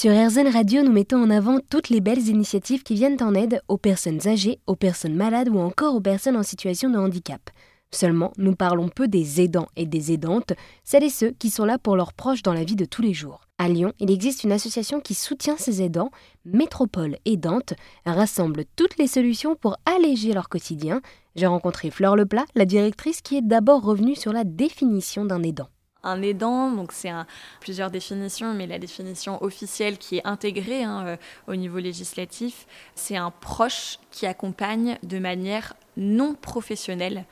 Sur RZN Radio, nous mettons en avant toutes les belles initiatives qui viennent en aide aux personnes âgées, aux personnes malades ou encore aux personnes en situation de handicap. Seulement, nous parlons peu des aidants et des aidantes, celles et ceux qui sont là pour leurs proches dans la vie de tous les jours. À Lyon, il existe une association qui soutient ces aidants, Métropole Aidante, rassemble toutes les solutions pour alléger leur quotidien. J'ai rencontré Fleur Leplat, la directrice qui est d'abord revenue sur la définition d'un aidant. Un aidant, donc c'est plusieurs définitions, mais la définition officielle qui est intégrée hein, euh, au niveau législatif, c'est un proche qui accompagne de manière non professionnelle.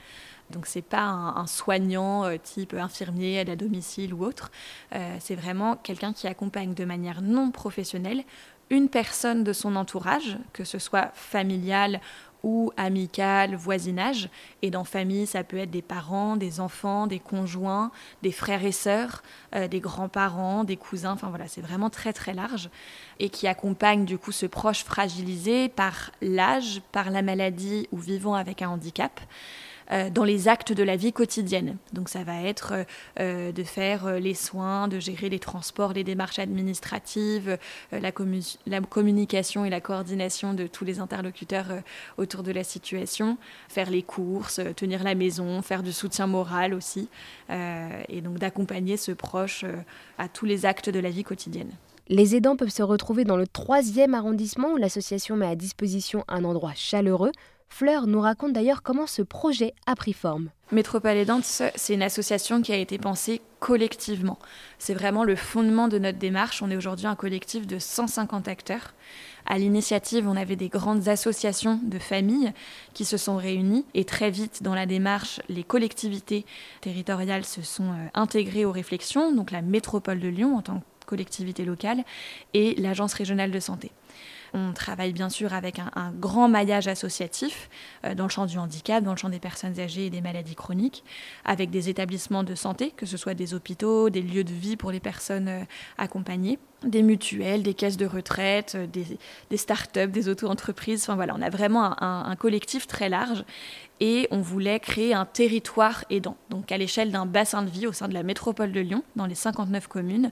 Donc c'est pas un, soignant euh, type infirmier à domicile ou autre. Euh, c'est vraiment quelqu'un qui accompagne de manière non professionnelle une personne de son entourage, que ce soit familial ou amical, voisinage. Et dans famille, ça peut être des parents, des enfants, des conjoints, des frères et sœurs, euh, des grands-parents, des cousins. Enfin voilà, c'est vraiment très très large et qui accompagne du coup ce proche fragilisé par l'âge, par la maladie ou vivant avec un handicap. Euh, dans les actes de la vie quotidienne. Donc ça va être euh, euh, de faire les soins, de gérer les transports, les démarches administratives, la, la, communication et la coordination de tous les interlocuteurs autour de la situation, faire les courses, tenir la maison, faire du soutien moral aussi, et donc d'accompagner ce proche à tous les actes de la vie quotidienne. Les aidants peuvent se retrouver dans le troisième arrondissement où l'association met à disposition un endroit chaleureux Fleur nous raconte d'ailleurs comment ce projet a pris forme. Métropole Aidante, c'est une association qui a été pensée collectivement. C'est vraiment le fondement de notre démarche. On est aujourd'hui un collectif de 150 acteurs. À l'initiative, on avait des grandes associations de familles qui se sont réunies et très vite dans la démarche, les collectivités territoriales se sont euh, intégrées aux réflexions, donc la métropole de Lyon en tant que collectivité locale et l'agence régionale de santé. On travaille bien sûr avec un, grand maillage associatif euh, dans le champ du handicap, dans le champ des personnes âgées et des maladies chroniques, avec des établissements de santé, que ce soit des hôpitaux, des lieux de vie pour les personnes euh, accompagnées, des mutuelles, des caisses de retraite, euh, des, des start-up, des auto-entreprises. Enfin voilà, on a vraiment un, collectif très large et on voulait créer un territoire aidant. Donc à l'échelle d'un bassin de vie au sein de la métropole de Lyon, dans les 59 communes,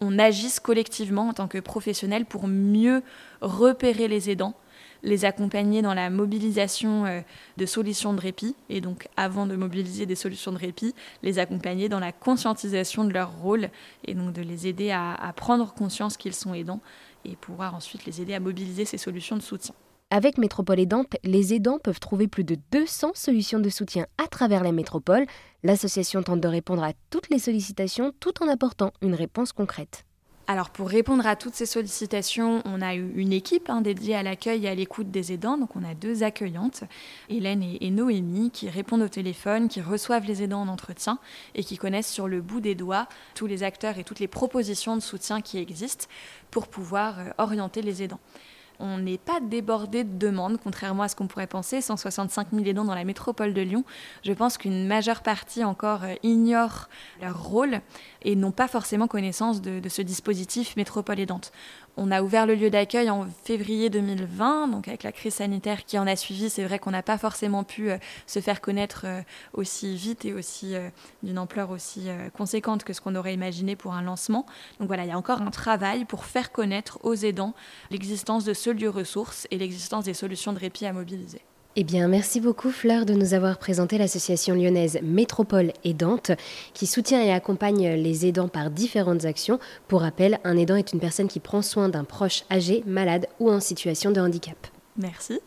on agisse collectivement en tant que professionnels pour mieux repérer les aidants, les accompagner dans la mobilisation euh, de solutions de répit, et donc avant de mobiliser des solutions de répit, les accompagner dans la conscientisation de leur rôle, et donc de les aider à, à prendre conscience qu'ils sont aidants, et pouvoir ensuite les aider à mobiliser ces solutions de soutien. Avec Métropole Aidante, les aidants peuvent trouver plus de 200 solutions de soutien à travers la métropole. L'association tente de répondre à toutes les sollicitations tout en apportant une réponse concrète. Alors pour répondre à toutes ces sollicitations, on a eu une équipe hein, dédiée à l'accueil et à l'écoute des aidants. Donc on a deux accueillantes, Hélène et, Noémie, qui répondent au téléphone, qui reçoivent les aidants en entretien et qui connaissent sur le bout des doigts tous les acteurs et toutes les propositions de soutien qui existent pour pouvoir euh, orienter les aidants. On n'est pas débordé de demandes, contrairement à ce qu'on pourrait penser. 165 000 aidants dans la métropole de Lyon. Je pense qu'une majeure partie encore euh, ignore leur rôle et n'ont pas forcément connaissance de, ce dispositif métropole aidante. On a ouvert le lieu d'accueil en février 2020, donc avec la crise sanitaire qui en a suivi, c'est vrai qu'on n'a pas forcément pu euh, se faire connaître euh, aussi vite et aussi euh, d'une ampleur aussi conséquente que ce qu'on aurait imaginé pour un lancement. Donc voilà, il y a encore un travail pour faire connaître aux aidants l'existence de ce lieu ressource et l'existence des solutions de répit à mobiliser. Eh bien, merci beaucoup Fleur de nous avoir présenté l'association lyonnaise Métropole Aidante qui soutient et accompagne les aidants par différentes actions. Pour rappel, un aidant est une personne qui prend soin d'un proche âgé, malade ou en situation de handicap. Merci.